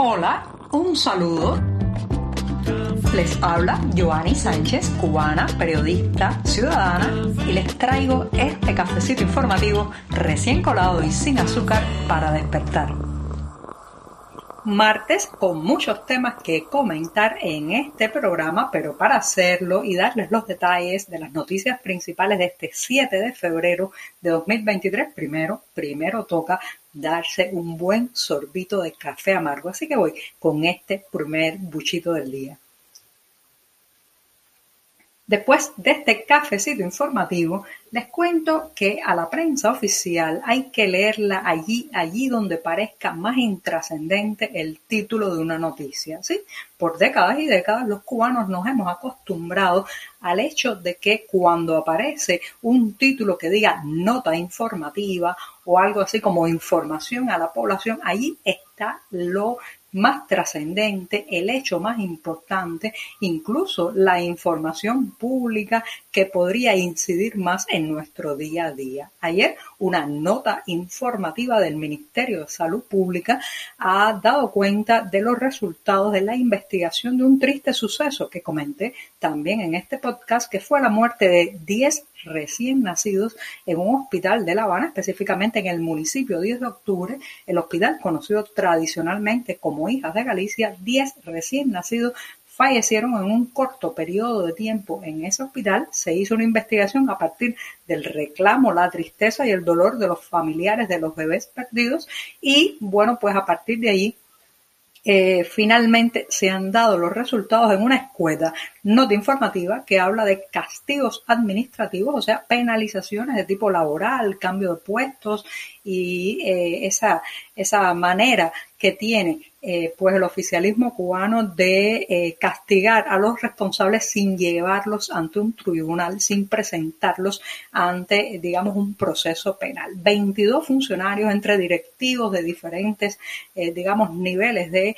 Hola, un saludo. Les habla Joanny Sánchez, cubana, periodista, ciudadana, y les traigo este cafecito informativo recién colado y sin azúcar para despertar martes con muchos temas que comentar en este programa, pero para hacerlo y darles los detalles de las noticias principales de este 7 de febrero de 2023, primero, primero toca darse un buen sorbito de café amargo. Así que voy con este primer buchito del día. Después de este cafecito informativo, les cuento que a la prensa oficial hay que leerla allí, allí donde parezca más intrascendente el título de una noticia. ¿sí? Por décadas y décadas los cubanos nos hemos acostumbrado al hecho de que cuando aparece un título que diga nota informativa o algo así como información a la población, allí está lo más trascendente, el hecho más importante, incluso la información pública que podría incidir más en nuestro día a día. Ayer una nota informativa del Ministerio de Salud Pública ha dado cuenta de los resultados de la investigación de un triste suceso que comenté también en este podcast, que fue la muerte de 10 recién nacidos en un hospital de La Habana, específicamente en el municipio 10 de octubre, el hospital conocido tradicionalmente como Hijas de Galicia, 10 recién nacidos fallecieron en un corto periodo de tiempo en ese hospital. Se hizo una investigación a partir del reclamo, la tristeza y el dolor de los familiares de los bebés perdidos y bueno, pues a partir de allí eh, finalmente se han dado los resultados en una escuela nota informativa que habla de castigos administrativos, o sea, penalizaciones de tipo laboral, cambio de puestos y eh, esa, esa manera que tiene eh, pues el oficialismo cubano de eh, castigar a los responsables sin llevarlos ante un tribunal, sin presentarlos ante, digamos, un proceso penal. 22 funcionarios entre directivos de diferentes, digamos, niveles de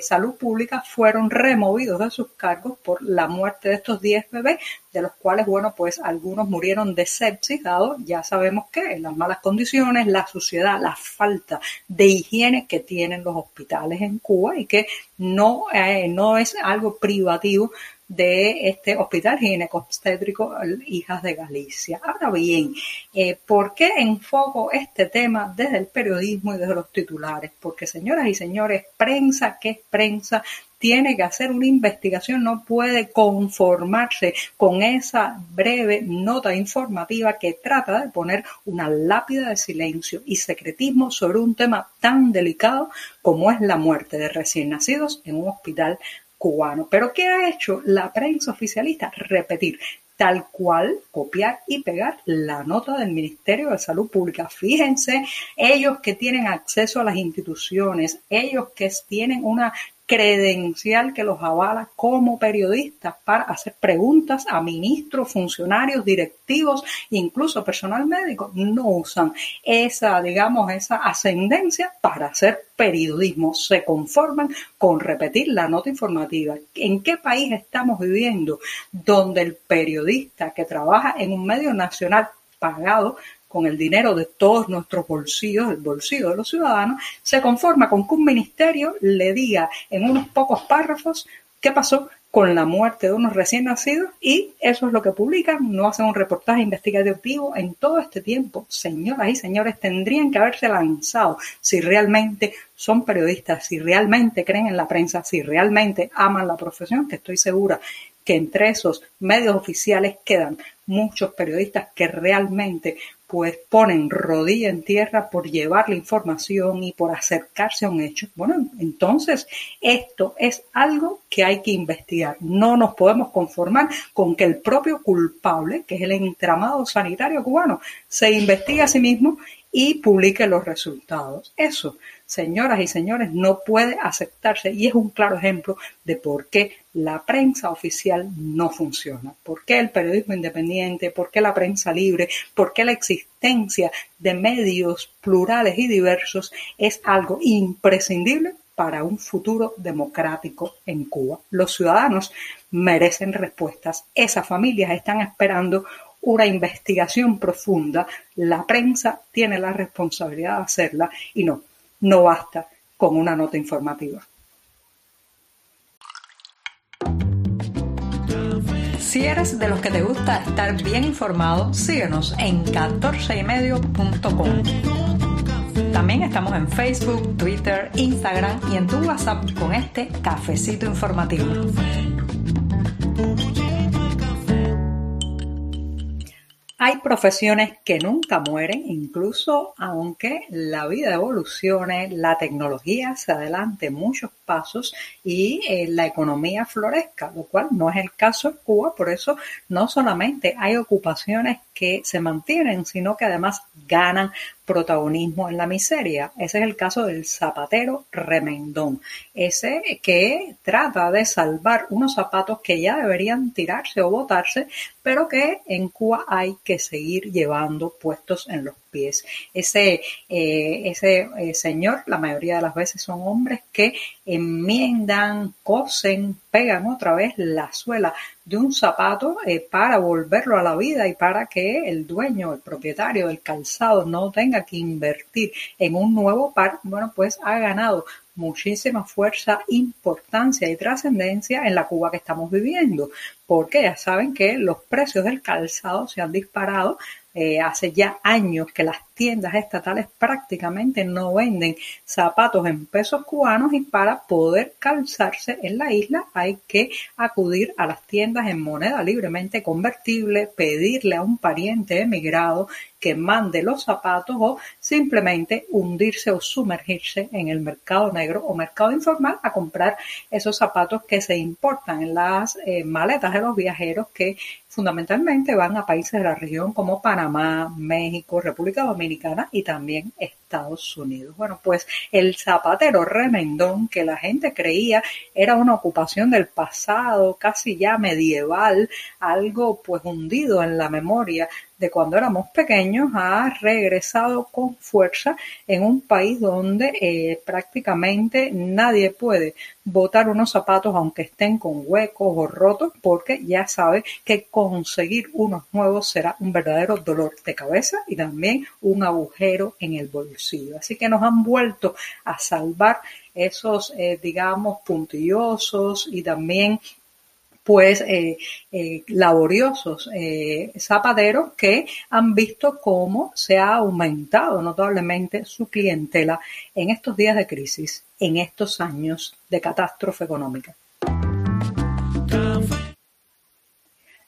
salud pública fueron removidos de sus cargos por la muerte de estos 10 bebés, de los cuales, bueno, pues algunos murieron de sepsis, dado, ya sabemos que en las malas condiciones, la suciedad, la falta de higiene que tienen los hospitales en Cuba y que no, eh, no es algo privativo de este hospital ginecobstétrico Hijas de Galicia. Ahora bien, eh, ¿por qué enfoco este tema desde el periodismo y desde los titulares? Porque señoras y señores, prensa que es prensa tiene que hacer una investigación, no puede conformarse con esa breve nota informativa que trata de poner una lápida de silencio y secretismo sobre un tema tan delicado como es la muerte de recién nacidos en un hospital cubano. Pero ¿qué ha hecho la prensa oficialista? Repetir tal cual copiar y pegar la nota del Ministerio de Salud Pública. Fíjense, ellos que tienen acceso a las instituciones, ellos que tienen una credencial que los avala como periodistas para hacer preguntas a ministros, funcionarios, directivos, incluso personal médico, no usan esa, digamos, esa ascendencia para hacer periodismo. Se conforman con repetir la nota informativa. ¿En qué país estamos viviendo donde el periodista que trabaja en un medio nacional pagado con el dinero de todos nuestros bolsillos, el bolsillo de los ciudadanos, se conforma con que un ministerio le diga en unos pocos párrafos qué pasó con la muerte de unos recién nacidos y eso es lo que publican, no hacen un reportaje investigativo en todo este tiempo. Señoras y señores, tendrían que haberse lanzado si realmente son periodistas, si realmente creen en la prensa, si realmente aman la profesión, que estoy segura que entre esos medios oficiales quedan muchos periodistas que realmente pues ponen rodilla en tierra por llevar la información y por acercarse a un hecho. Bueno, entonces esto es algo que hay que investigar. No nos podemos conformar con que el propio culpable, que es el entramado sanitario cubano, se investigue a sí mismo y publique los resultados. Eso, señoras y señores, no puede aceptarse y es un claro ejemplo de por qué la prensa oficial no funciona, por qué el periodismo independiente, por qué la prensa libre, por qué la existencia de medios plurales y diversos es algo imprescindible para un futuro democrático en Cuba. Los ciudadanos merecen respuestas. Esas familias están esperando una investigación profunda, la prensa tiene la responsabilidad de hacerla y no, no basta con una nota informativa. Si eres de los que te gusta estar bien informado, síguenos en 14ymedio.com. También estamos en Facebook, Twitter, Instagram y en tu WhatsApp con este cafecito informativo. Hay profesiones que nunca mueren, incluso aunque la vida evolucione, la tecnología se adelante muchos y eh, la economía florezca, lo cual no es el caso en Cuba, por eso no solamente hay ocupaciones que se mantienen, sino que además ganan protagonismo en la miseria. Ese es el caso del zapatero remendón, ese que trata de salvar unos zapatos que ya deberían tirarse o botarse, pero que en Cuba hay que seguir llevando puestos en los pies. Ese, eh, ese eh, señor, la mayoría de las veces son hombres que enmiendan, cosen, pegan otra vez la suela de un zapato eh, para volverlo a la vida y para que el dueño, el propietario del calzado no tenga que invertir en un nuevo par, bueno, pues ha ganado muchísima fuerza, importancia y trascendencia en la Cuba que estamos viviendo, porque ya saben que los precios del calzado se han disparado eh, hace ya años que las tiendas estatales prácticamente no venden zapatos en pesos cubanos y para poder calzarse en la isla hay que acudir a las tiendas en moneda libremente convertible, pedirle a un pariente emigrado que mande los zapatos o simplemente hundirse o sumergirse en el mercado negro o mercado informal a comprar esos zapatos que se importan en las eh, maletas de los viajeros que fundamentalmente van a países de la región como Panamá, México, República Dominicana y también Estados Unidos. Bueno, pues el zapatero remendón que la gente creía era una ocupación del pasado, casi ya medieval, algo pues hundido en la memoria de cuando éramos pequeños ha regresado con fuerza en un país donde eh, prácticamente nadie puede botar unos zapatos aunque estén con huecos o rotos porque ya sabe que conseguir unos nuevos será un verdadero dolor de cabeza y también un agujero en el bolsillo. Así que nos han vuelto a salvar esos, eh, digamos, puntillosos y también pues eh, eh, laboriosos eh, zapateros que han visto cómo se ha aumentado notablemente su clientela en estos días de crisis, en estos años de catástrofe económica.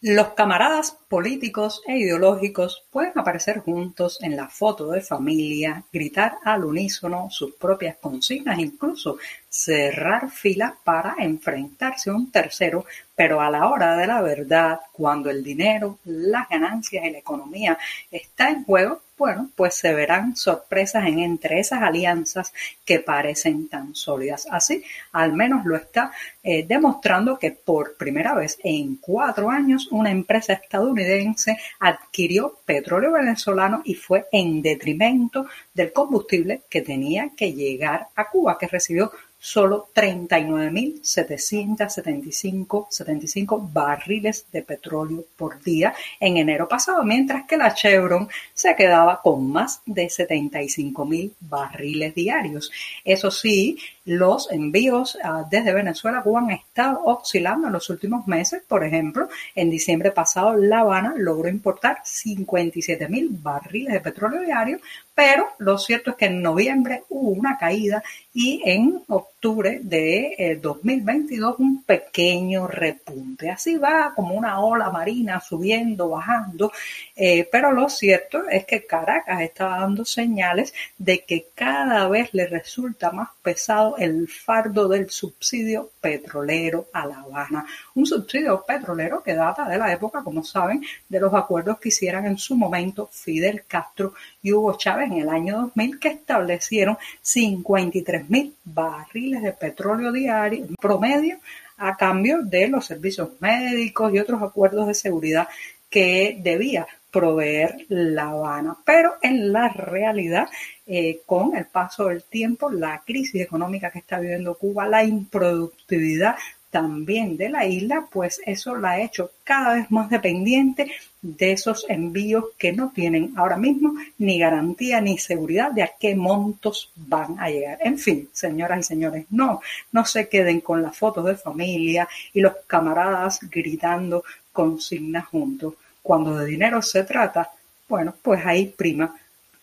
Los camaradas políticos e ideológicos pueden aparecer juntos en la foto de familia, gritar al unísono sus propias consignas, incluso cerrar filas para enfrentarse a un tercero, pero a la hora de la verdad, cuando el dinero, las ganancias y la economía está en juego, bueno, pues se verán sorpresas en entre esas alianzas que parecen tan sólidas. Así, al menos lo está eh, demostrando que por primera vez en cuatro años una empresa estadounidense adquirió petróleo venezolano y fue en detrimento del combustible que tenía que llegar a Cuba, que recibió solo 39.775 barriles de petróleo por día en enero pasado, mientras que la Chevron se quedaba con más de 75.000 barriles diarios. Eso sí, los envíos ah, desde Venezuela a Cuba han estado oscilando en los últimos meses. Por ejemplo, en diciembre pasado La Habana logró importar 57.000 barriles de petróleo diario, pero lo cierto es que en noviembre hubo una caída y en octubre de 2022 eh, un pequeño repunte. Así va como una ola marina subiendo, bajando, eh, pero lo cierto es que Caracas está dando señales de que cada vez le resulta más pesado el fardo del subsidio petrolero a La Habana. Un subsidio petrolero que data de la época, como saben, de los acuerdos que hicieran en su momento Fidel Castro y Hugo Chávez en el año 2000 que establecieron 53 mil barriles de petróleo diario promedio a cambio de los servicios médicos y otros acuerdos de seguridad que debía proveer La Habana. Pero en la realidad, eh, con el paso del tiempo, la crisis económica que está viviendo Cuba, la improductividad también de la isla, pues eso la ha hecho cada vez más dependiente de esos envíos que no tienen ahora mismo ni garantía ni seguridad de a qué montos van a llegar. En fin, señoras y señores, no, no se queden con las fotos de familia y los camaradas gritando consignas juntos. Cuando de dinero se trata, bueno, pues ahí prima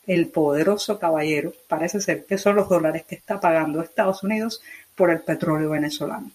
el poderoso caballero, parece ser que son los dólares que está pagando Estados Unidos por el petróleo venezolano.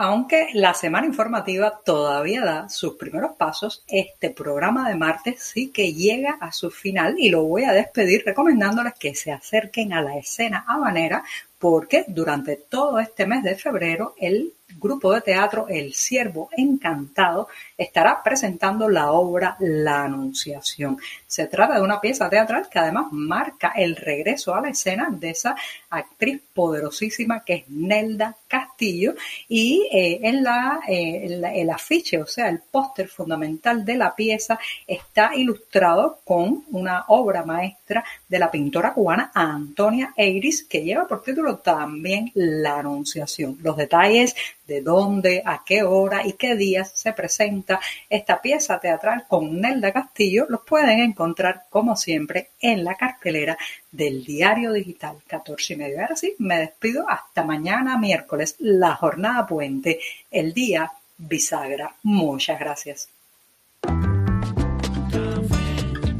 Aunque la semana informativa todavía da sus primeros pasos, este programa de martes sí que llega a su final y lo voy a despedir recomendándoles que se acerquen a la escena habanera porque durante todo este mes de febrero el grupo de teatro El Siervo Encantado estará presentando la obra La Anunciación. Se trata de una pieza teatral que además marca el regreso a la escena de esa actriz poderosísima que es Nelda Castillo y eh, en, la, eh, el afiche, o sea, el póster fundamental de la pieza está ilustrado con una obra maestra de la pintora cubana Antonia Eiris que lleva por título también La Anunciación. Los detalles de dónde, a qué hora y qué días se presenta esta pieza teatral con Nelda Castillo, los pueden encontrar como siempre en la cartelera del diario digital 14 y medio. Ahora sí, me despido hasta mañana miércoles, la jornada puente, el día bisagra. Muchas gracias.